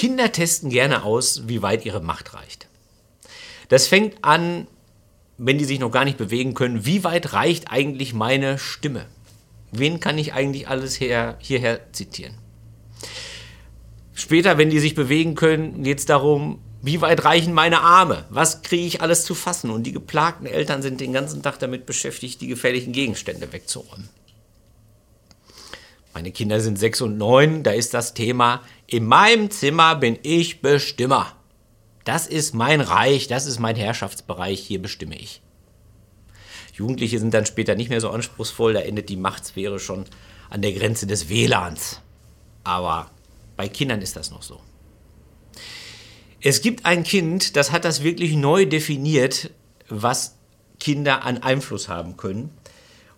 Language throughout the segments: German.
Kinder testen gerne aus, wie weit ihre Macht reicht. Das fängt an, wenn die sich noch gar nicht bewegen können, wie weit reicht eigentlich meine Stimme? Wen kann ich eigentlich alles her, hierher zitieren? Später, wenn die sich bewegen können, geht es darum, wie weit reichen meine Arme? Was kriege ich alles zu fassen? Und die geplagten Eltern sind den ganzen Tag damit beschäftigt, die gefährlichen Gegenstände wegzuräumen. Meine Kinder sind sechs und neun, da ist das Thema, in meinem Zimmer bin ich Bestimmer. Das ist mein Reich, das ist mein Herrschaftsbereich, hier bestimme ich. Jugendliche sind dann später nicht mehr so anspruchsvoll, da endet die Machtsphäre schon an der Grenze des WLANs. Aber bei Kindern ist das noch so. Es gibt ein Kind, das hat das wirklich neu definiert, was Kinder an Einfluss haben können.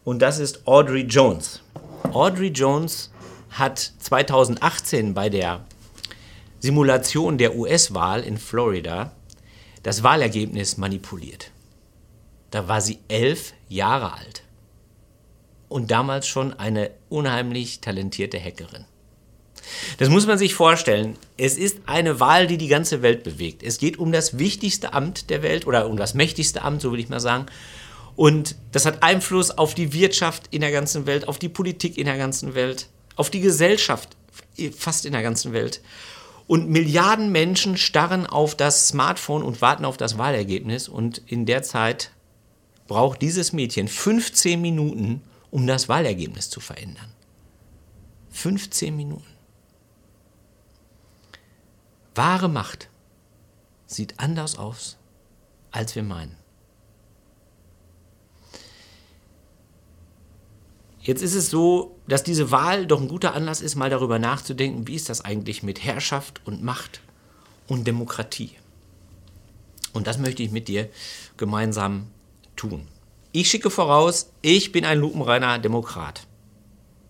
Und das ist Audrey Jones. Audrey Jones hat 2018 bei der Simulation der US-Wahl in Florida das Wahlergebnis manipuliert. Da war sie elf Jahre alt und damals schon eine unheimlich talentierte Hackerin. Das muss man sich vorstellen. Es ist eine Wahl, die die ganze Welt bewegt. Es geht um das wichtigste Amt der Welt oder um das mächtigste Amt, so will ich mal sagen. Und das hat Einfluss auf die Wirtschaft in der ganzen Welt, auf die Politik in der ganzen Welt, auf die Gesellschaft fast in der ganzen Welt. Und Milliarden Menschen starren auf das Smartphone und warten auf das Wahlergebnis. Und in der Zeit braucht dieses Mädchen 15 Minuten, um das Wahlergebnis zu verändern. 15 Minuten. Wahre Macht sieht anders aus, als wir meinen. Jetzt ist es so, dass diese Wahl doch ein guter Anlass ist, mal darüber nachzudenken, wie ist das eigentlich mit Herrschaft und Macht und Demokratie. Und das möchte ich mit dir gemeinsam tun. Ich schicke voraus, ich bin ein lupenreiner Demokrat.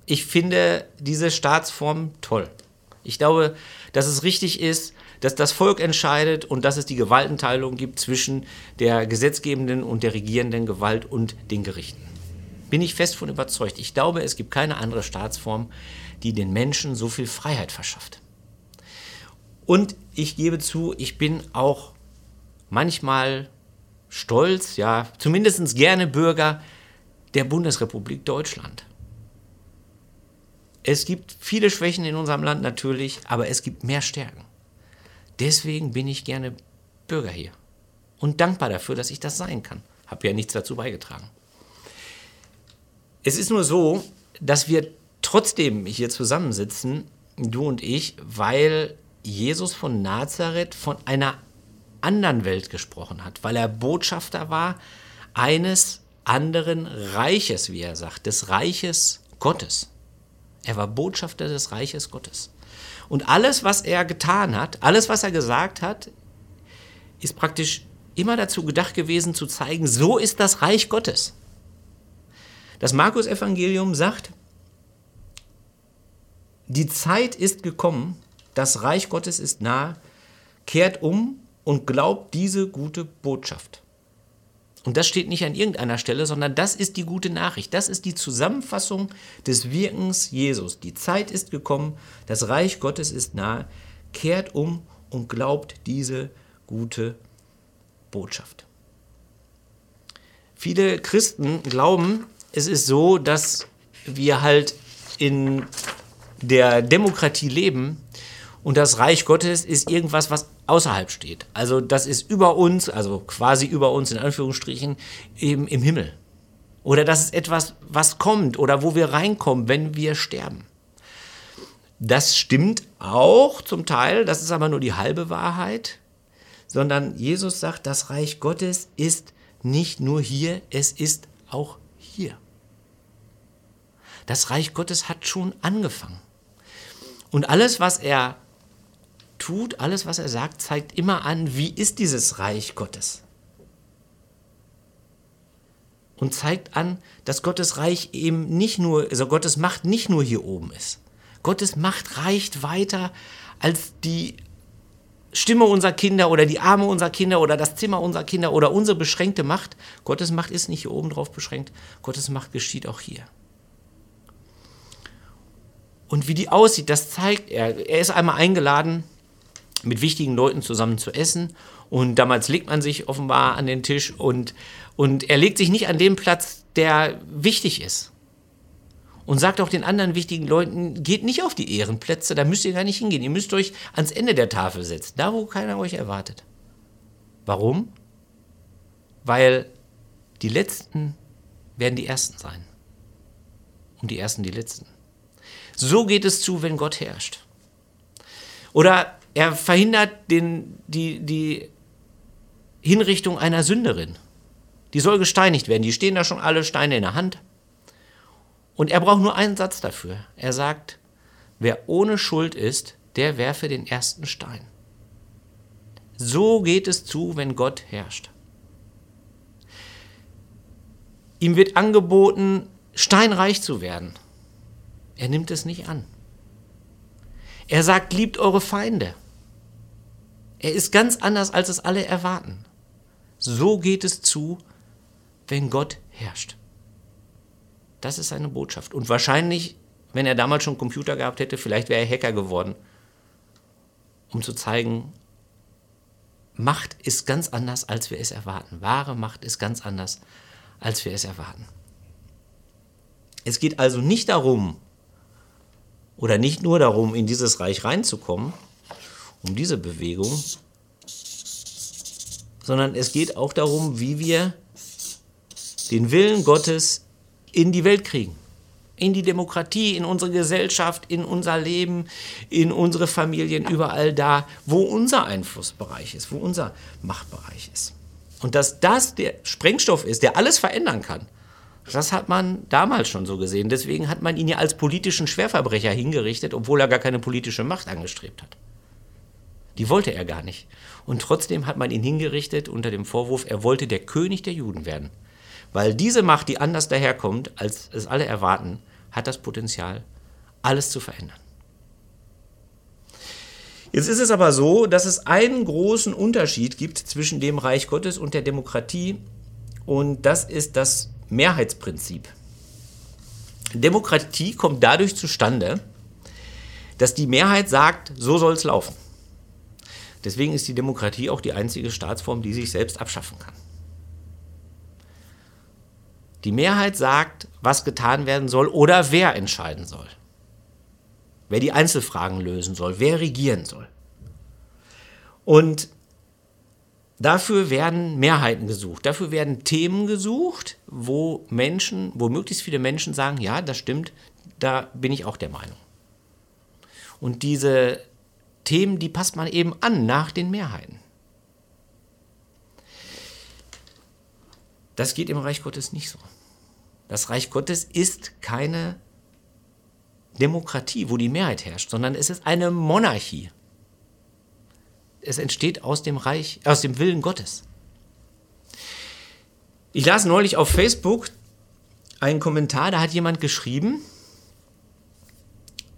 Ich finde diese Staatsform toll. Ich glaube, dass es richtig ist, dass das Volk entscheidet und dass es die Gewaltenteilung gibt zwischen der gesetzgebenden und der regierenden Gewalt und den Gerichten. Bin ich fest von überzeugt. Ich glaube, es gibt keine andere Staatsform, die den Menschen so viel Freiheit verschafft. Und ich gebe zu, ich bin auch manchmal stolz, ja, zumindest gerne Bürger der Bundesrepublik Deutschland. Es gibt viele Schwächen in unserem Land natürlich, aber es gibt mehr Stärken. Deswegen bin ich gerne Bürger hier und dankbar dafür, dass ich das sein kann. Habe ja nichts dazu beigetragen. Es ist nur so, dass wir trotzdem hier zusammensitzen, du und ich, weil Jesus von Nazareth von einer anderen Welt gesprochen hat, weil er Botschafter war eines anderen Reiches, wie er sagt, des Reiches Gottes. Er war Botschafter des Reiches Gottes. Und alles, was er getan hat, alles, was er gesagt hat, ist praktisch immer dazu gedacht gewesen, zu zeigen, so ist das Reich Gottes. Das Markus-Evangelium sagt, die Zeit ist gekommen, das Reich Gottes ist nahe, kehrt um und glaubt diese gute Botschaft. Und das steht nicht an irgendeiner Stelle, sondern das ist die gute Nachricht. Das ist die Zusammenfassung des Wirkens Jesus. Die Zeit ist gekommen, das Reich Gottes ist nahe. Kehrt um und glaubt diese gute Botschaft. Viele Christen glauben, es ist so, dass wir halt in der Demokratie leben und das Reich Gottes ist irgendwas, was außerhalb steht. Also das ist über uns, also quasi über uns in Anführungsstrichen, eben im Himmel. Oder das ist etwas, was kommt oder wo wir reinkommen, wenn wir sterben. Das stimmt auch zum Teil, das ist aber nur die halbe Wahrheit, sondern Jesus sagt, das Reich Gottes ist nicht nur hier, es ist auch hier. Das Reich Gottes hat schon angefangen. Und alles, was er tut, alles, was er sagt, zeigt immer an, wie ist dieses Reich Gottes. Und zeigt an, dass Gottes Reich eben nicht nur, also Gottes Macht nicht nur hier oben ist. Gottes Macht reicht weiter als die Stimme unserer Kinder oder die Arme unserer Kinder oder das Zimmer unserer Kinder oder unsere beschränkte Macht. Gottes Macht ist nicht hier oben drauf beschränkt. Gottes Macht geschieht auch hier. Und wie die aussieht, das zeigt er. Er ist einmal eingeladen mit wichtigen Leuten zusammen zu essen. Und damals legt man sich offenbar an den Tisch und, und er legt sich nicht an den Platz, der wichtig ist. Und sagt auch den anderen wichtigen Leuten, geht nicht auf die Ehrenplätze, da müsst ihr gar nicht hingehen. Ihr müsst euch ans Ende der Tafel setzen, da wo keiner euch erwartet. Warum? Weil die Letzten werden die Ersten sein. Und die Ersten die Letzten. So geht es zu, wenn Gott herrscht. Oder er verhindert den, die, die Hinrichtung einer Sünderin. Die soll gesteinigt werden. Die stehen da schon alle Steine in der Hand. Und er braucht nur einen Satz dafür. Er sagt, wer ohne Schuld ist, der werfe den ersten Stein. So geht es zu, wenn Gott herrscht. Ihm wird angeboten, steinreich zu werden. Er nimmt es nicht an. Er sagt, liebt eure Feinde. Er ist ganz anders, als es alle erwarten. So geht es zu, wenn Gott herrscht. Das ist seine Botschaft. Und wahrscheinlich, wenn er damals schon Computer gehabt hätte, vielleicht wäre er Hacker geworden, um zu zeigen, Macht ist ganz anders, als wir es erwarten. Wahre Macht ist ganz anders, als wir es erwarten. Es geht also nicht darum, oder nicht nur darum, in dieses Reich reinzukommen, um diese Bewegung, sondern es geht auch darum, wie wir den Willen Gottes in die Welt kriegen. In die Demokratie, in unsere Gesellschaft, in unser Leben, in unsere Familien, überall da, wo unser Einflussbereich ist, wo unser Machtbereich ist. Und dass das der Sprengstoff ist, der alles verändern kann, das hat man damals schon so gesehen. Deswegen hat man ihn ja als politischen Schwerverbrecher hingerichtet, obwohl er gar keine politische Macht angestrebt hat. Die wollte er gar nicht. Und trotzdem hat man ihn hingerichtet unter dem Vorwurf, er wollte der König der Juden werden. Weil diese Macht, die anders daherkommt, als es alle erwarten, hat das Potenzial, alles zu verändern. Jetzt ist es aber so, dass es einen großen Unterschied gibt zwischen dem Reich Gottes und der Demokratie. Und das ist das Mehrheitsprinzip. Demokratie kommt dadurch zustande, dass die Mehrheit sagt, so soll es laufen. Deswegen ist die Demokratie auch die einzige Staatsform, die sich selbst abschaffen kann. Die Mehrheit sagt, was getan werden soll oder wer entscheiden soll. Wer die Einzelfragen lösen soll, wer regieren soll. Und Dafür werden Mehrheiten gesucht. Dafür werden Themen gesucht, wo Menschen, wo möglichst viele Menschen sagen, ja, das stimmt, da bin ich auch der Meinung. Und diese Themen, die passt man eben an nach den Mehrheiten. Das geht im Reich Gottes nicht so. Das Reich Gottes ist keine Demokratie, wo die Mehrheit herrscht, sondern es ist eine Monarchie es entsteht aus dem Reich, aus dem Willen Gottes. Ich las neulich auf Facebook einen Kommentar, da hat jemand geschrieben,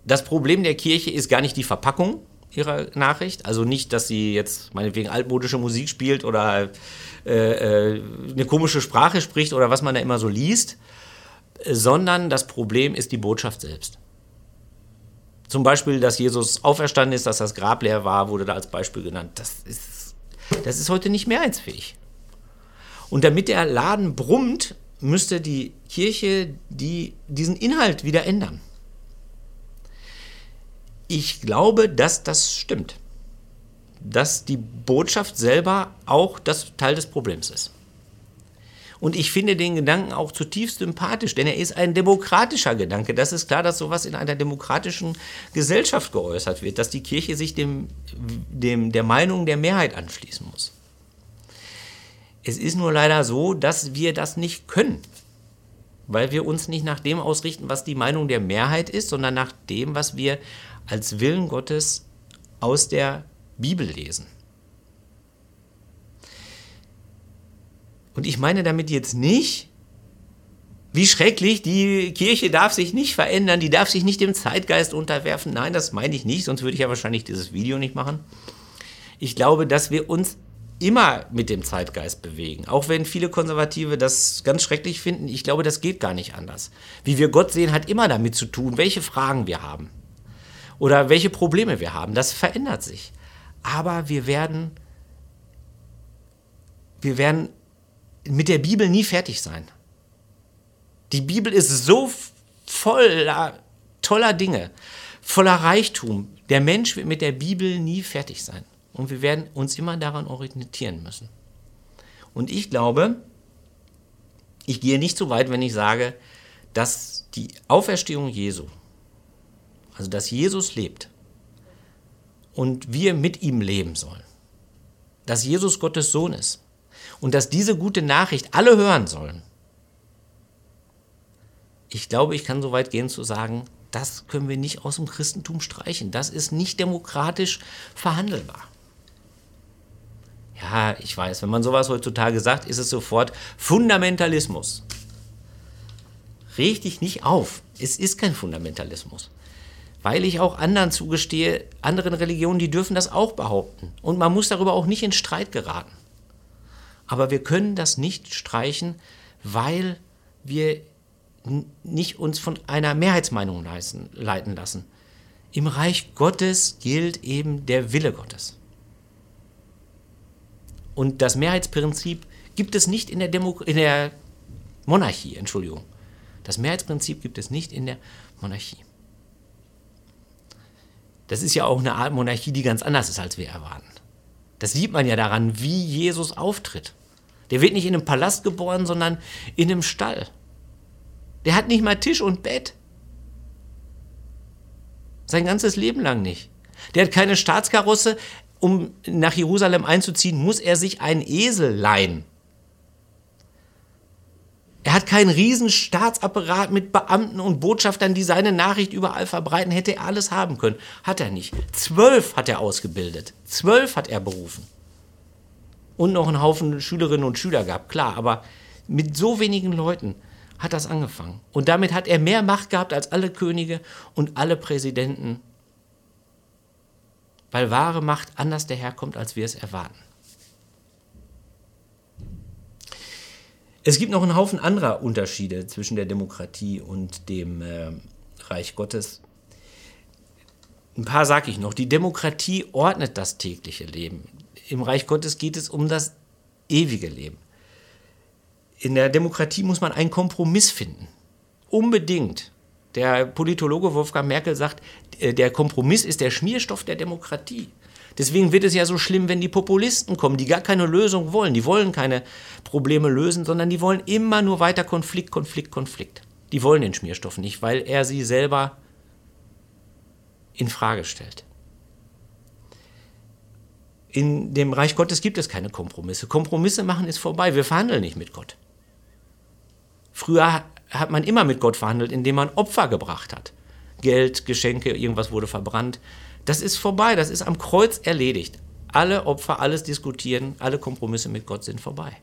das Problem der Kirche ist gar nicht die Verpackung ihrer Nachricht, also nicht, dass sie jetzt meinetwegen altmodische Musik spielt oder äh, äh eine komische Sprache spricht oder was man da immer so liest, sondern das Problem ist die Botschaft selbst. Zum Beispiel, dass Jesus auferstanden ist, dass das Grab leer war, wurde da als Beispiel genannt. Das ist, das ist heute nicht mehrheitsfähig. Und damit der Laden brummt, müsste die Kirche die, diesen Inhalt wieder ändern. Ich glaube, dass das stimmt. Dass die Botschaft selber auch das Teil des Problems ist. Und ich finde den Gedanken auch zutiefst sympathisch, denn er ist ein demokratischer Gedanke. Das ist klar, dass sowas in einer demokratischen Gesellschaft geäußert wird, dass die Kirche sich dem, dem, der Meinung der Mehrheit anschließen muss. Es ist nur leider so, dass wir das nicht können, weil wir uns nicht nach dem ausrichten, was die Meinung der Mehrheit ist, sondern nach dem, was wir als Willen Gottes aus der Bibel lesen. Und ich meine damit jetzt nicht, wie schrecklich, die Kirche darf sich nicht verändern, die darf sich nicht dem Zeitgeist unterwerfen. Nein, das meine ich nicht, sonst würde ich ja wahrscheinlich dieses Video nicht machen. Ich glaube, dass wir uns immer mit dem Zeitgeist bewegen. Auch wenn viele Konservative das ganz schrecklich finden, ich glaube, das geht gar nicht anders. Wie wir Gott sehen, hat immer damit zu tun, welche Fragen wir haben oder welche Probleme wir haben. Das verändert sich. aber wir werden, wir werden mit der Bibel nie fertig sein. Die Bibel ist so voller toller Dinge, voller Reichtum. Der Mensch wird mit der Bibel nie fertig sein. Und wir werden uns immer daran orientieren müssen. Und ich glaube, ich gehe nicht so weit, wenn ich sage, dass die Auferstehung Jesu, also dass Jesus lebt und wir mit ihm leben sollen, dass Jesus Gottes Sohn ist und dass diese gute Nachricht alle hören sollen. Ich glaube, ich kann so weit gehen zu sagen, das können wir nicht aus dem Christentum streichen. Das ist nicht demokratisch verhandelbar. Ja, ich weiß, wenn man sowas heutzutage sagt, ist es sofort Fundamentalismus. Reg dich nicht auf. Es ist kein Fundamentalismus. Weil ich auch anderen zugestehe, anderen Religionen, die dürfen das auch behaupten. Und man muss darüber auch nicht in Streit geraten. Aber wir können das nicht streichen, weil wir nicht uns von einer Mehrheitsmeinung leiten lassen. Im Reich Gottes gilt eben der Wille Gottes. Und das Mehrheitsprinzip gibt es nicht in der, Demo in der Monarchie, Entschuldigung. Das Mehrheitsprinzip gibt es nicht in der Monarchie. Das ist ja auch eine Art Monarchie, die ganz anders ist, als wir erwarten. Das sieht man ja daran, wie Jesus auftritt. Der wird nicht in einem Palast geboren, sondern in einem Stall. Der hat nicht mal Tisch und Bett. Sein ganzes Leben lang nicht. Der hat keine Staatskarosse. Um nach Jerusalem einzuziehen, muss er sich einen Esel leihen. Er hat keinen riesen Staatsapparat mit Beamten und Botschaftern, die seine Nachricht überall verbreiten. Hätte er alles haben können. Hat er nicht. Zwölf hat er ausgebildet. Zwölf hat er berufen. Und noch einen Haufen Schülerinnen und Schüler gehabt, klar. Aber mit so wenigen Leuten hat das angefangen. Und damit hat er mehr Macht gehabt als alle Könige und alle Präsidenten, weil wahre Macht anders daherkommt, als wir es erwarten. Es gibt noch einen Haufen anderer Unterschiede zwischen der Demokratie und dem äh, Reich Gottes. Ein paar sage ich noch. Die Demokratie ordnet das tägliche Leben. Im Reich Gottes geht es um das ewige Leben in der Demokratie muss man einen Kompromiss finden. Unbedingt. Der Politologe Wolfgang Merkel sagt, äh, der Kompromiss ist der Schmierstoff der Demokratie. Deswegen wird es ja so schlimm, wenn die Populisten kommen, die gar keine Lösung wollen. Die wollen keine Probleme lösen, sondern die wollen immer nur weiter Konflikt, Konflikt, Konflikt. Die wollen den Schmierstoff nicht, weil er sie selber in Frage stellt. In dem Reich Gottes gibt es keine Kompromisse. Kompromisse machen ist vorbei. Wir verhandeln nicht mit Gott. Früher hat man immer mit Gott verhandelt, indem man Opfer gebracht hat. Geld, Geschenke, irgendwas wurde verbrannt. Das ist vorbei, das ist am Kreuz erledigt. Alle Opfer, alles diskutieren, alle Kompromisse mit Gott sind vorbei.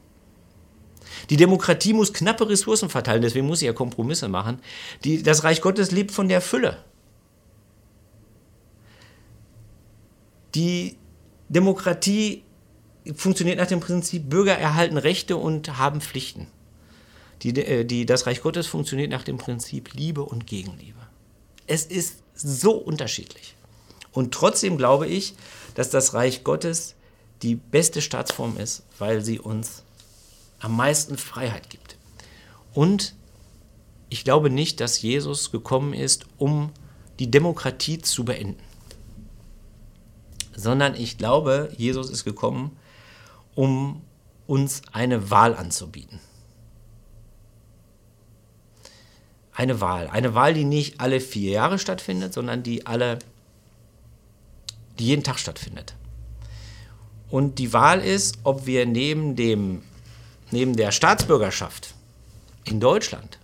Die Demokratie muss knappe Ressourcen verteilen, deswegen muss sie ja Kompromisse machen. Die, das Reich Gottes lebt von der Fülle. Die Demokratie funktioniert nach dem Prinzip, Bürger erhalten Rechte und haben Pflichten. Die, äh, die, das Reich Gottes funktioniert nach dem Prinzip Liebe und Gegenliebe. Es ist so unterschiedlich. Und trotzdem glaube ich, dass das Reich Gottes die beste Staatsform ist, weil sie uns am meisten Freiheit gibt. Und ich glaube nicht, dass Jesus gekommen ist, um die Demokratie zu beenden, sondern ich glaube, Jesus ist gekommen, um uns eine Wahl anzubieten. eine Wahl. Eine Wahl, die nicht alle vier Jahre stattfindet, sondern die alle, die jeden Tag stattfindet. Und die Wahl ist, ob wir neben, dem, neben der Staatsbürgerschaft in Deutschland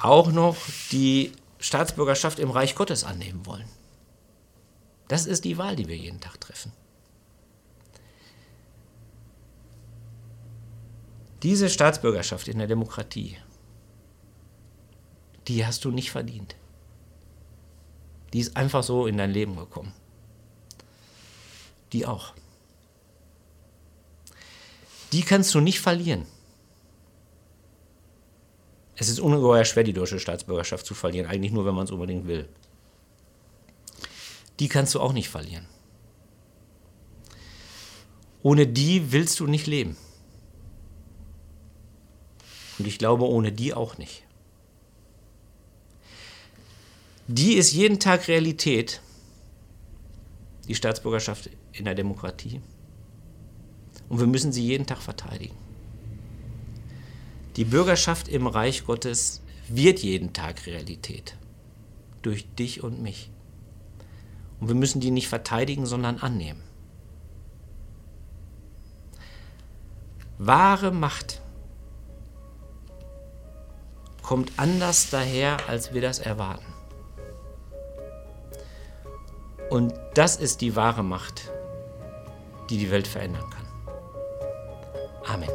auch noch die Staatsbürgerschaft im Reich Gottes annehmen wollen. Das ist die Wahl, die wir jeden Tag treffen. Diese Staatsbürgerschaft in der Demokratie die hast du nicht verdient. Die ist einfach so in dein Leben gekommen. Die auch. Die kannst du nicht verlieren. Es ist ungeheuer schwer, die deutsche Staatsbürgerschaft zu verlieren, eigentlich nur, wenn man es unbedingt will. Die kannst du auch nicht verlieren. Ohne die willst du nicht leben. Und ich glaube, ohne die auch nicht. Die ist jeden Tag Realität, die Staatsbürgerschaft in der Demokratie. Und wir müssen sie jeden Tag verteidigen. Die Bürgerschaft im Reich Gottes wird jeden Tag Realität. Durch dich und mich. Und wir müssen die nicht verteidigen, sondern annehmen. Wahre Macht kommt anders daher, als wir das erwarten. Und das ist die wahre Macht, die die Welt verändern kann. Amen.